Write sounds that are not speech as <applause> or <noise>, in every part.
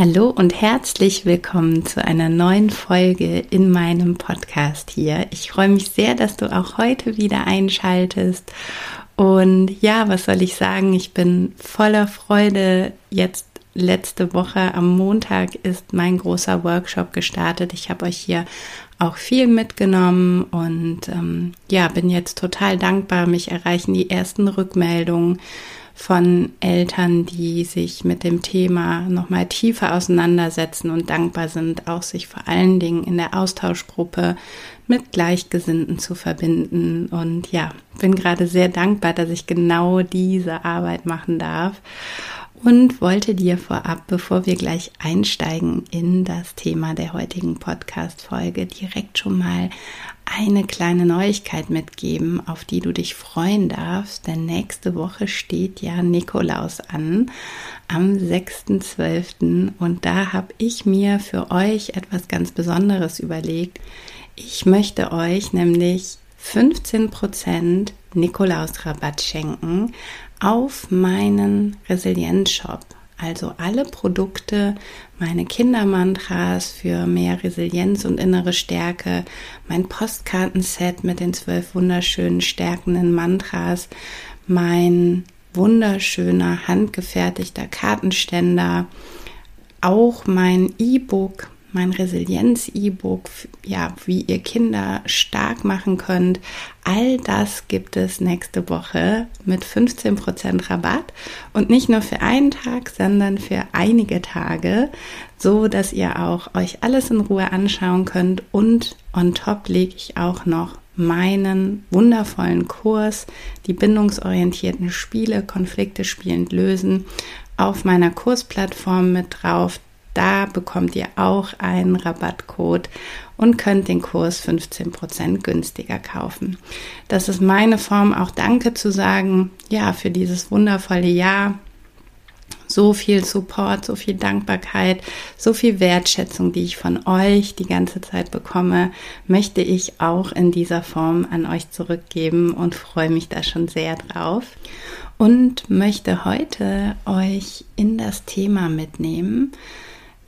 Hallo und herzlich willkommen zu einer neuen Folge in meinem Podcast hier. Ich freue mich sehr, dass du auch heute wieder einschaltest. Und ja, was soll ich sagen? Ich bin voller Freude. Jetzt letzte Woche am Montag ist mein großer Workshop gestartet. Ich habe euch hier auch viel mitgenommen und ähm, ja, bin jetzt total dankbar. Mich erreichen die ersten Rückmeldungen von Eltern, die sich mit dem Thema nochmal tiefer auseinandersetzen und dankbar sind, auch sich vor allen Dingen in der Austauschgruppe mit Gleichgesinnten zu verbinden. Und ja, bin gerade sehr dankbar, dass ich genau diese Arbeit machen darf und wollte dir vorab, bevor wir gleich einsteigen in das Thema der heutigen Podcast-Folge, direkt schon mal eine kleine Neuigkeit mitgeben, auf die du dich freuen darfst, denn nächste Woche steht ja Nikolaus an am 6.12. und da habe ich mir für euch etwas ganz Besonderes überlegt. Ich möchte euch nämlich 15% Nikolaus-Rabatt schenken auf meinen Resilienz-Shop. Also alle Produkte, meine Kindermantras für mehr Resilienz und innere Stärke, mein Postkartenset mit den zwölf wunderschönen stärkenden Mantras, mein wunderschöner handgefertigter Kartenständer, auch mein E-Book mein Resilienz-E-Book, ja, wie ihr Kinder stark machen könnt. All das gibt es nächste Woche mit 15% Rabatt und nicht nur für einen Tag, sondern für einige Tage, so dass ihr auch euch alles in Ruhe anschauen könnt und on top lege ich auch noch meinen wundervollen Kurs, die bindungsorientierten Spiele, Konflikte spielend lösen, auf meiner Kursplattform mit drauf. Da bekommt ihr auch einen Rabattcode und könnt den Kurs 15% günstiger kaufen. Das ist meine Form, auch Danke zu sagen, ja, für dieses wundervolle Jahr. So viel Support, so viel Dankbarkeit, so viel Wertschätzung, die ich von euch die ganze Zeit bekomme, möchte ich auch in dieser Form an euch zurückgeben und freue mich da schon sehr drauf und möchte heute euch in das Thema mitnehmen,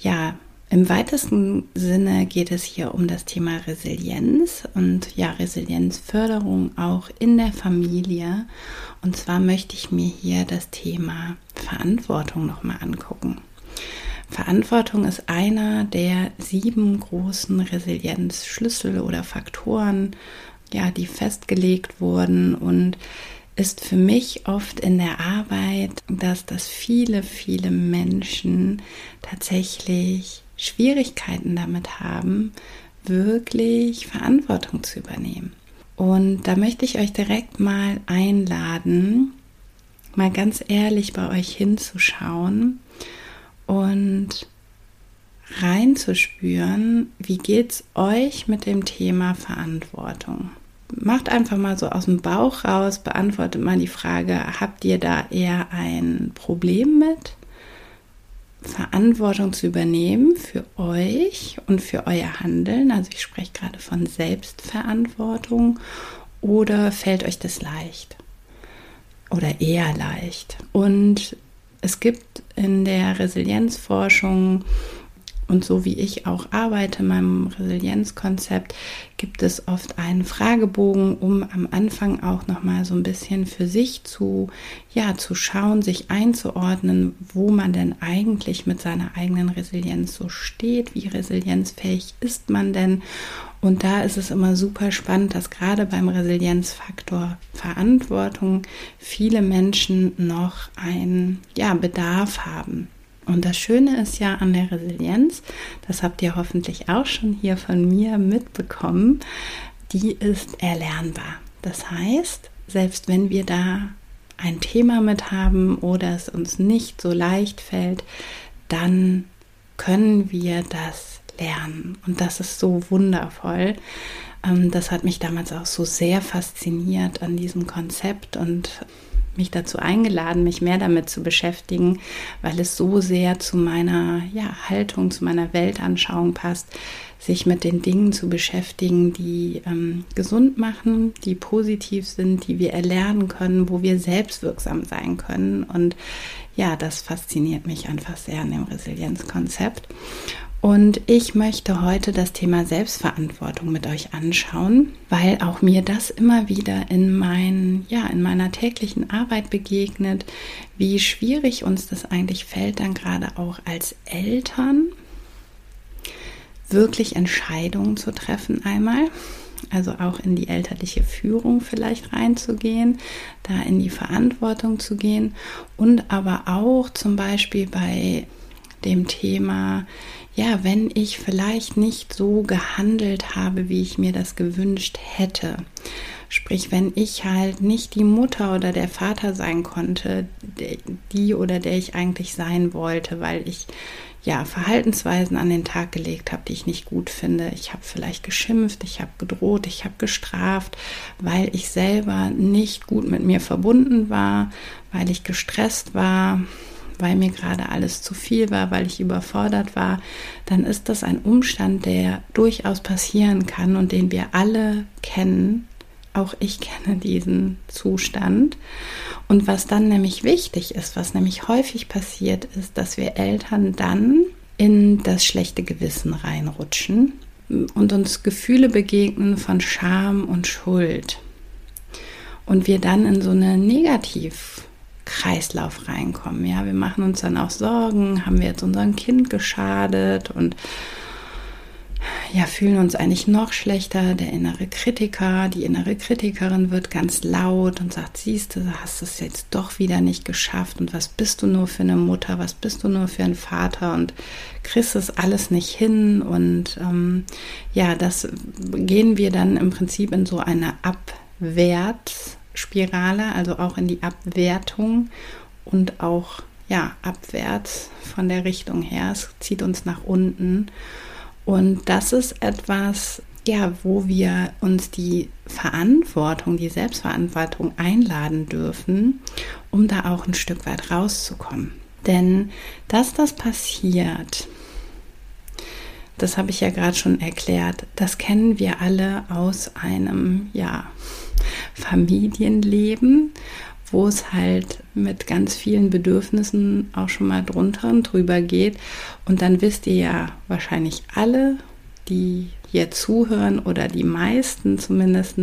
ja, im weitesten Sinne geht es hier um das Thema Resilienz und ja, Resilienzförderung auch in der Familie. Und zwar möchte ich mir hier das Thema Verantwortung nochmal angucken. Verantwortung ist einer der sieben großen Resilienzschlüssel oder Faktoren, ja, die festgelegt wurden und ist für mich oft in der Arbeit, dass das viele, viele Menschen tatsächlich Schwierigkeiten damit haben, wirklich Verantwortung zu übernehmen. Und da möchte ich euch direkt mal einladen, mal ganz ehrlich bei euch hinzuschauen und reinzuspüren, wie geht es euch mit dem Thema Verantwortung? Macht einfach mal so aus dem Bauch raus, beantwortet mal die Frage, habt ihr da eher ein Problem mit? Verantwortung zu übernehmen für euch und für euer Handeln. Also ich spreche gerade von Selbstverantwortung. Oder fällt euch das leicht? Oder eher leicht? Und es gibt in der Resilienzforschung und so wie ich auch arbeite, meinem Resilienzkonzept, gibt es oft einen Fragebogen, um am Anfang auch nochmal so ein bisschen für sich zu, ja, zu schauen, sich einzuordnen, wo man denn eigentlich mit seiner eigenen Resilienz so steht, wie resilienzfähig ist man denn. Und da ist es immer super spannend, dass gerade beim Resilienzfaktor Verantwortung viele Menschen noch einen ja, Bedarf haben. Und das Schöne ist ja an der Resilienz, das habt ihr hoffentlich auch schon hier von mir mitbekommen, die ist erlernbar. Das heißt, selbst wenn wir da ein Thema mit haben oder es uns nicht so leicht fällt, dann können wir das lernen. Und das ist so wundervoll. Ähm, das hat mich damals auch so sehr fasziniert an diesem Konzept und mich dazu eingeladen, mich mehr damit zu beschäftigen, weil es so sehr zu meiner ja, Haltung, zu meiner Weltanschauung passt, sich mit den Dingen zu beschäftigen, die ähm, gesund machen, die positiv sind, die wir erlernen können, wo wir selbstwirksam sein können. Und ja, das fasziniert mich einfach sehr an dem Resilienzkonzept. Und ich möchte heute das Thema Selbstverantwortung mit euch anschauen, weil auch mir das immer wieder in, mein, ja, in meiner täglichen Arbeit begegnet, wie schwierig uns das eigentlich fällt, dann gerade auch als Eltern wirklich Entscheidungen zu treffen einmal. Also auch in die elterliche Führung vielleicht reinzugehen, da in die Verantwortung zu gehen und aber auch zum Beispiel bei dem Thema, ja, wenn ich vielleicht nicht so gehandelt habe, wie ich mir das gewünscht hätte. Sprich, wenn ich halt nicht die Mutter oder der Vater sein konnte, die oder der ich eigentlich sein wollte, weil ich ja Verhaltensweisen an den Tag gelegt habe, die ich nicht gut finde. Ich habe vielleicht geschimpft, ich habe gedroht, ich habe gestraft, weil ich selber nicht gut mit mir verbunden war, weil ich gestresst war, weil mir gerade alles zu viel war, weil ich überfordert war, dann ist das ein Umstand, der durchaus passieren kann und den wir alle kennen. Auch ich kenne diesen Zustand. Und was dann nämlich wichtig ist, was nämlich häufig passiert, ist, dass wir Eltern dann in das schlechte Gewissen reinrutschen und uns Gefühle begegnen von Scham und Schuld. Und wir dann in so eine Negativ- Kreislauf reinkommen. Ja, wir machen uns dann auch Sorgen, haben wir jetzt unserem Kind geschadet und ja, fühlen uns eigentlich noch schlechter. Der innere Kritiker, die innere Kritikerin wird ganz laut und sagt, siehst du, hast es jetzt doch wieder nicht geschafft und was bist du nur für eine Mutter, was bist du nur für ein Vater und kriegst es alles nicht hin und ähm, ja, das gehen wir dann im Prinzip in so eine Abwärts- Spirale, also auch in die Abwertung und auch ja, abwärts von der Richtung her. Es zieht uns nach unten. Und das ist etwas, ja, wo wir uns die Verantwortung, die Selbstverantwortung einladen dürfen, um da auch ein Stück weit rauszukommen. Denn dass das passiert, das habe ich ja gerade schon erklärt, das kennen wir alle aus einem, ja, Familienleben, wo es halt mit ganz vielen Bedürfnissen auch schon mal drunter und drüber geht. Und dann wisst ihr ja wahrscheinlich alle, die hier zuhören oder die meisten zumindest,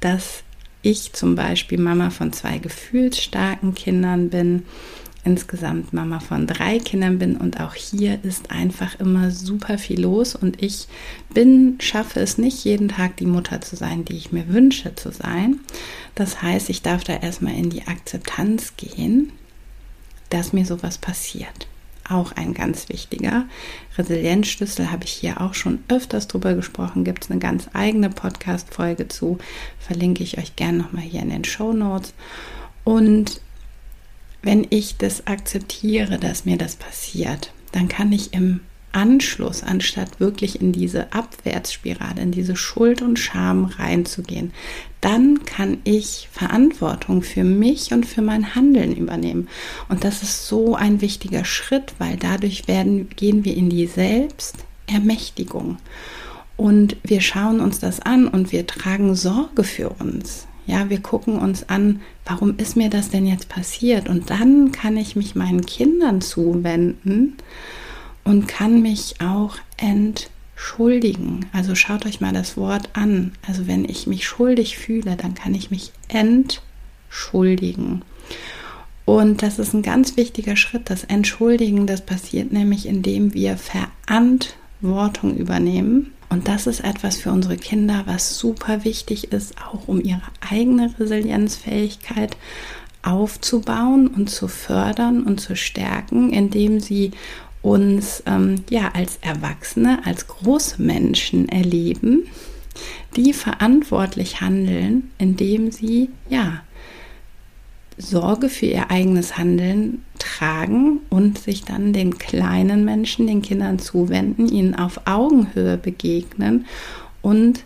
dass ich zum Beispiel Mama von zwei gefühlsstarken Kindern bin insgesamt Mama von drei Kindern bin und auch hier ist einfach immer super viel los und ich bin, schaffe es nicht jeden Tag die Mutter zu sein, die ich mir wünsche zu sein. Das heißt, ich darf da erstmal in die Akzeptanz gehen, dass mir sowas passiert. Auch ein ganz wichtiger Resilienzschlüssel habe ich hier auch schon öfters drüber gesprochen. Gibt es eine ganz eigene Podcast-Folge zu. Verlinke ich euch gerne nochmal hier in den Show Notes. Und wenn ich das akzeptiere, dass mir das passiert, dann kann ich im Anschluss, anstatt wirklich in diese Abwärtsspirale, in diese Schuld und Scham reinzugehen, dann kann ich Verantwortung für mich und für mein Handeln übernehmen. Und das ist so ein wichtiger Schritt, weil dadurch werden, gehen wir in die Selbstermächtigung. Und wir schauen uns das an und wir tragen Sorge für uns. Ja, wir gucken uns an, warum ist mir das denn jetzt passiert? Und dann kann ich mich meinen Kindern zuwenden und kann mich auch entschuldigen. Also schaut euch mal das Wort an. Also wenn ich mich schuldig fühle, dann kann ich mich entschuldigen. Und das ist ein ganz wichtiger Schritt. Das Entschuldigen, das passiert nämlich, indem wir Verantwortung übernehmen. Und das ist etwas für unsere Kinder, was super wichtig ist, auch um ihre eigene Resilienzfähigkeit aufzubauen und zu fördern und zu stärken, indem sie uns ähm, ja als Erwachsene, als Großmenschen erleben, die verantwortlich handeln, indem sie ja Sorge für ihr eigenes Handeln tragen und sich dann den kleinen Menschen, den Kindern zuwenden, ihnen auf Augenhöhe begegnen und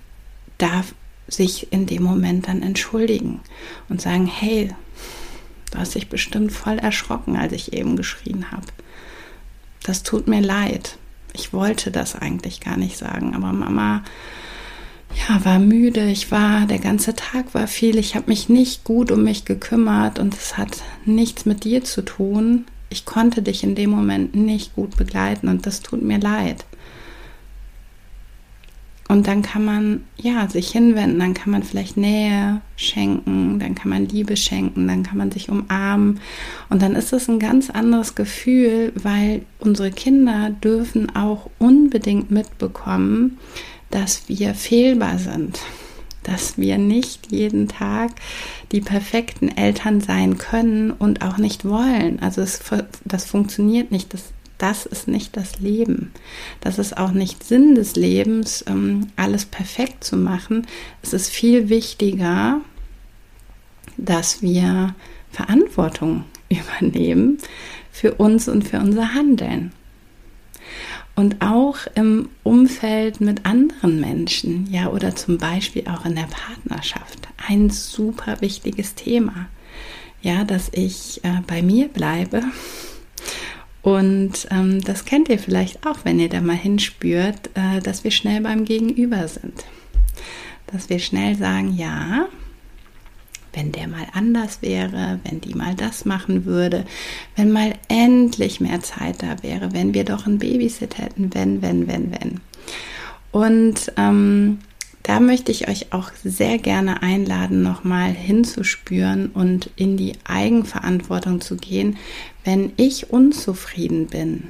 darf sich in dem Moment dann entschuldigen und sagen, hey, du hast dich bestimmt voll erschrocken, als ich eben geschrien habe. Das tut mir leid. Ich wollte das eigentlich gar nicht sagen, aber Mama ja, war müde, ich war, der ganze Tag war viel, ich habe mich nicht gut um mich gekümmert und es hat nichts mit dir zu tun. Ich konnte dich in dem Moment nicht gut begleiten und das tut mir leid. Und dann kann man ja sich hinwenden, dann kann man vielleicht Nähe schenken, dann kann man Liebe schenken, dann kann man sich umarmen und dann ist es ein ganz anderes Gefühl, weil unsere Kinder dürfen auch unbedingt mitbekommen, dass wir fehlbar sind, dass wir nicht jeden Tag die perfekten Eltern sein können und auch nicht wollen. Also es, das funktioniert nicht. Das, das ist nicht das Leben. Das ist auch nicht Sinn des Lebens, ähm, alles perfekt zu machen. Es ist viel wichtiger, dass wir Verantwortung <laughs> übernehmen für uns und für unser Handeln und auch im Umfeld mit anderen Menschen, ja, oder zum Beispiel auch in der Partnerschaft. Ein super wichtiges Thema, ja, dass ich äh, bei mir bleibe. Und ähm, das kennt ihr vielleicht auch, wenn ihr da mal hinspürt, äh, dass wir schnell beim Gegenüber sind. Dass wir schnell sagen, ja, wenn der mal anders wäre, wenn die mal das machen würde, wenn mal endlich mehr Zeit da wäre, wenn wir doch ein Babysit hätten, wenn, wenn, wenn, wenn. Und ähm, da möchte ich euch auch sehr gerne einladen, nochmal hinzuspüren und in die Eigenverantwortung zu gehen, wenn ich unzufrieden bin.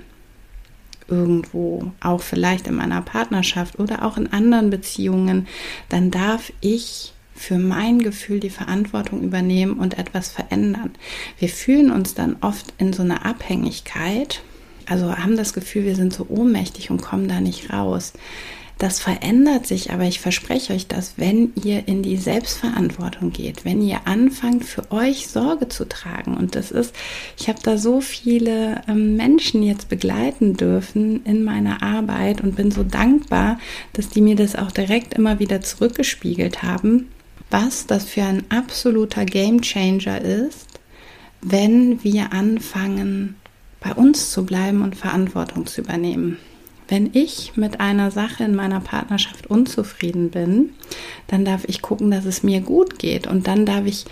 Irgendwo, auch vielleicht in meiner Partnerschaft oder auch in anderen Beziehungen, dann darf ich für mein Gefühl die Verantwortung übernehmen und etwas verändern. Wir fühlen uns dann oft in so einer Abhängigkeit, also haben das Gefühl, wir sind so ohnmächtig und kommen da nicht raus. Das verändert sich, aber ich verspreche euch das, wenn ihr in die Selbstverantwortung geht, wenn ihr anfangt, für euch Sorge zu tragen. Und das ist, ich habe da so viele ähm, Menschen jetzt begleiten dürfen in meiner Arbeit und bin so dankbar, dass die mir das auch direkt immer wieder zurückgespiegelt haben was das für ein absoluter Gamechanger ist, wenn wir anfangen, bei uns zu bleiben und Verantwortung zu übernehmen. Wenn ich mit einer Sache in meiner Partnerschaft unzufrieden bin, dann darf ich gucken, dass es mir gut geht und dann darf ich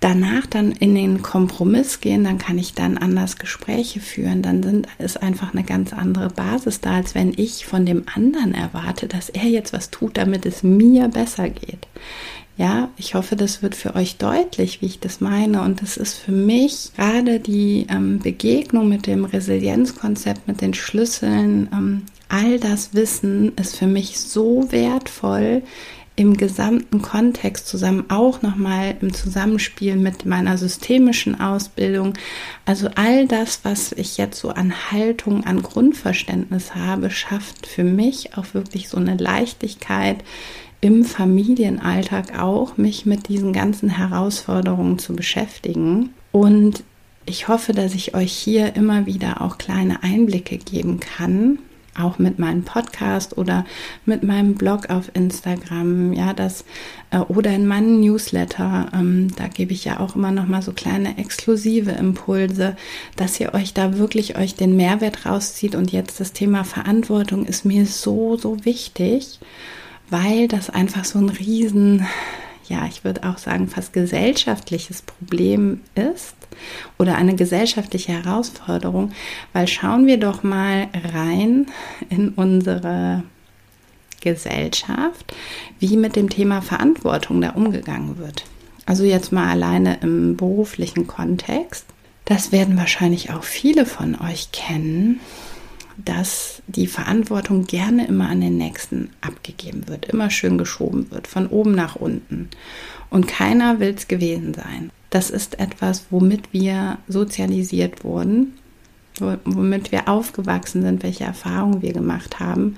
danach dann in den Kompromiss gehen, dann kann ich dann anders Gespräche führen, dann sind, ist einfach eine ganz andere Basis da, als wenn ich von dem anderen erwarte, dass er jetzt was tut, damit es mir besser geht. Ja, ich hoffe, das wird für euch deutlich, wie ich das meine. Und das ist für mich gerade die ähm, Begegnung mit dem Resilienzkonzept, mit den Schlüsseln. Ähm, all das Wissen ist für mich so wertvoll im gesamten Kontext zusammen, auch nochmal im Zusammenspiel mit meiner systemischen Ausbildung. Also all das, was ich jetzt so an Haltung, an Grundverständnis habe, schafft für mich auch wirklich so eine Leichtigkeit im Familienalltag auch, mich mit diesen ganzen Herausforderungen zu beschäftigen. Und ich hoffe, dass ich euch hier immer wieder auch kleine Einblicke geben kann, auch mit meinem Podcast oder mit meinem Blog auf Instagram, ja, das äh, oder in meinen Newsletter, ähm, da gebe ich ja auch immer noch mal so kleine exklusive Impulse, dass ihr euch da wirklich euch den Mehrwert rauszieht. Und jetzt das Thema Verantwortung ist mir so so wichtig weil das einfach so ein riesen, ja, ich würde auch sagen, fast gesellschaftliches Problem ist oder eine gesellschaftliche Herausforderung, weil schauen wir doch mal rein in unsere Gesellschaft, wie mit dem Thema Verantwortung da umgegangen wird. Also jetzt mal alleine im beruflichen Kontext. Das werden wahrscheinlich auch viele von euch kennen dass die Verantwortung gerne immer an den Nächsten abgegeben wird, immer schön geschoben wird, von oben nach unten. Und keiner will es gewesen sein. Das ist etwas, womit wir sozialisiert wurden, womit wir aufgewachsen sind, welche Erfahrungen wir gemacht haben.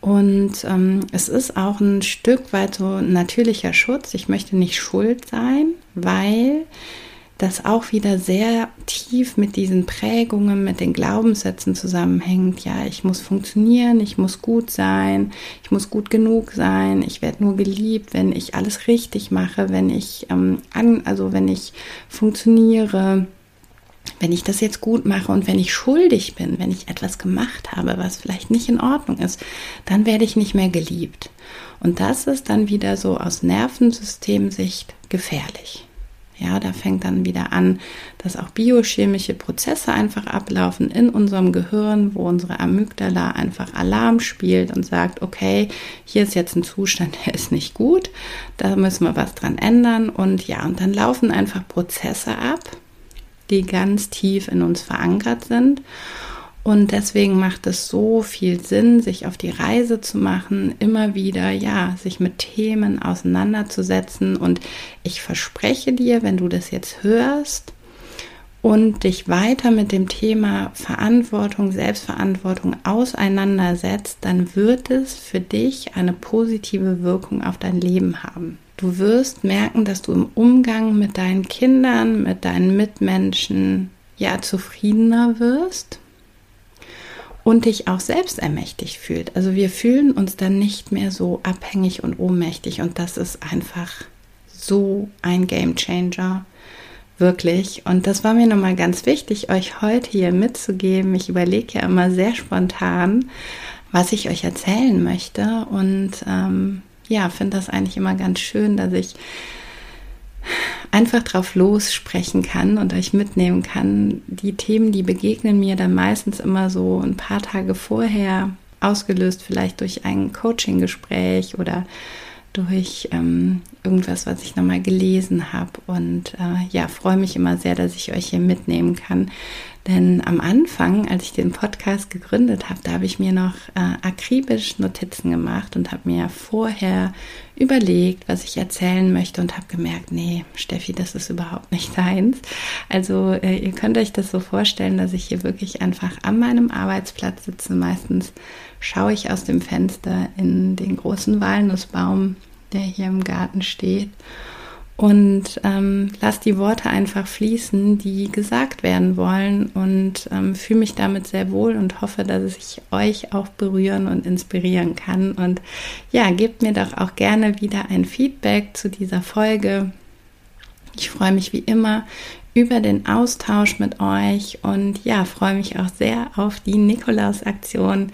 Und ähm, es ist auch ein Stück weit so ein natürlicher Schutz. Ich möchte nicht schuld sein, weil das auch wieder sehr tief mit diesen Prägungen, mit den Glaubenssätzen zusammenhängt. Ja, ich muss funktionieren, ich muss gut sein, ich muss gut genug sein, ich werde nur geliebt, wenn ich alles richtig mache, wenn ich ähm, an, also wenn ich funktioniere, wenn ich das jetzt gut mache und wenn ich schuldig bin, wenn ich etwas gemacht habe, was vielleicht nicht in Ordnung ist, dann werde ich nicht mehr geliebt. Und das ist dann wieder so aus Nervensystemsicht gefährlich. Ja, da fängt dann wieder an, dass auch biochemische Prozesse einfach ablaufen in unserem Gehirn, wo unsere Amygdala einfach Alarm spielt und sagt, okay, hier ist jetzt ein Zustand, <laughs> der ist nicht gut, da müssen wir was dran ändern. Und ja, und dann laufen einfach Prozesse ab, die ganz tief in uns verankert sind und deswegen macht es so viel Sinn, sich auf die Reise zu machen, immer wieder, ja, sich mit Themen auseinanderzusetzen. Und ich verspreche dir, wenn du das jetzt hörst und dich weiter mit dem Thema Verantwortung, Selbstverantwortung auseinandersetzt, dann wird es für dich eine positive Wirkung auf dein Leben haben. Du wirst merken, dass du im Umgang mit deinen Kindern, mit deinen Mitmenschen, ja, zufriedener wirst und dich auch selbst ermächtigt fühlt. Also wir fühlen uns dann nicht mehr so abhängig und ohnmächtig und das ist einfach so ein Game Changer. Wirklich. Und das war mir nochmal ganz wichtig, euch heute hier mitzugeben. Ich überlege ja immer sehr spontan, was ich euch erzählen möchte. Und ähm, ja, finde das eigentlich immer ganz schön, dass ich einfach drauf lossprechen kann und euch mitnehmen kann. Die Themen, die begegnen mir dann meistens immer so ein paar Tage vorher, ausgelöst vielleicht durch ein Coaching-Gespräch oder durch ähm, irgendwas, was ich nochmal gelesen habe. Und äh, ja, freue mich immer sehr, dass ich euch hier mitnehmen kann. Denn am Anfang, als ich den Podcast gegründet habe, da habe ich mir noch äh, akribisch Notizen gemacht und habe mir vorher überlegt, was ich erzählen möchte und habe gemerkt, nee, Steffi, das ist überhaupt nicht <laughs> deins. Also äh, ihr könnt euch das so vorstellen, dass ich hier wirklich einfach an meinem Arbeitsplatz sitze. Meistens schaue ich aus dem Fenster in den großen Walnussbaum, der hier im Garten steht und ähm, lass die Worte einfach fließen, die gesagt werden wollen und ähm, fühle mich damit sehr wohl und hoffe, dass ich euch auch berühren und inspirieren kann. Und ja, gebt mir doch auch gerne wieder ein Feedback zu dieser Folge. Ich freue mich wie immer über den Austausch mit euch und ja, freue mich auch sehr auf die Nikolaus-Aktion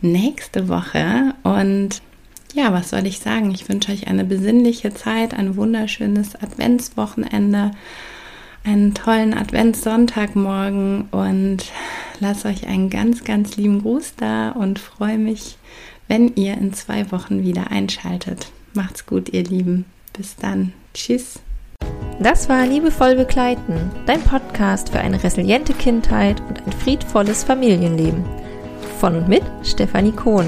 nächste Woche und ja, was soll ich sagen? Ich wünsche euch eine besinnliche Zeit, ein wunderschönes Adventswochenende, einen tollen Adventssonntagmorgen und lasst euch einen ganz, ganz lieben Gruß da und freue mich, wenn ihr in zwei Wochen wieder einschaltet. Macht's gut, ihr Lieben. Bis dann. Tschüss. Das war Liebevoll Begleiten, dein Podcast für eine resiliente Kindheit und ein friedvolles Familienleben. Von und mit Stefanie Kohn.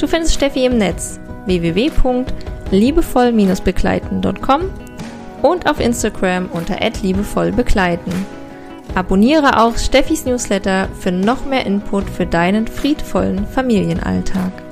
Du findest Steffi im Netz www.liebevoll-begleiten.com und auf Instagram unter @liebevollbegleiten. Abonniere auch Steffis Newsletter für noch mehr Input für deinen friedvollen Familienalltag.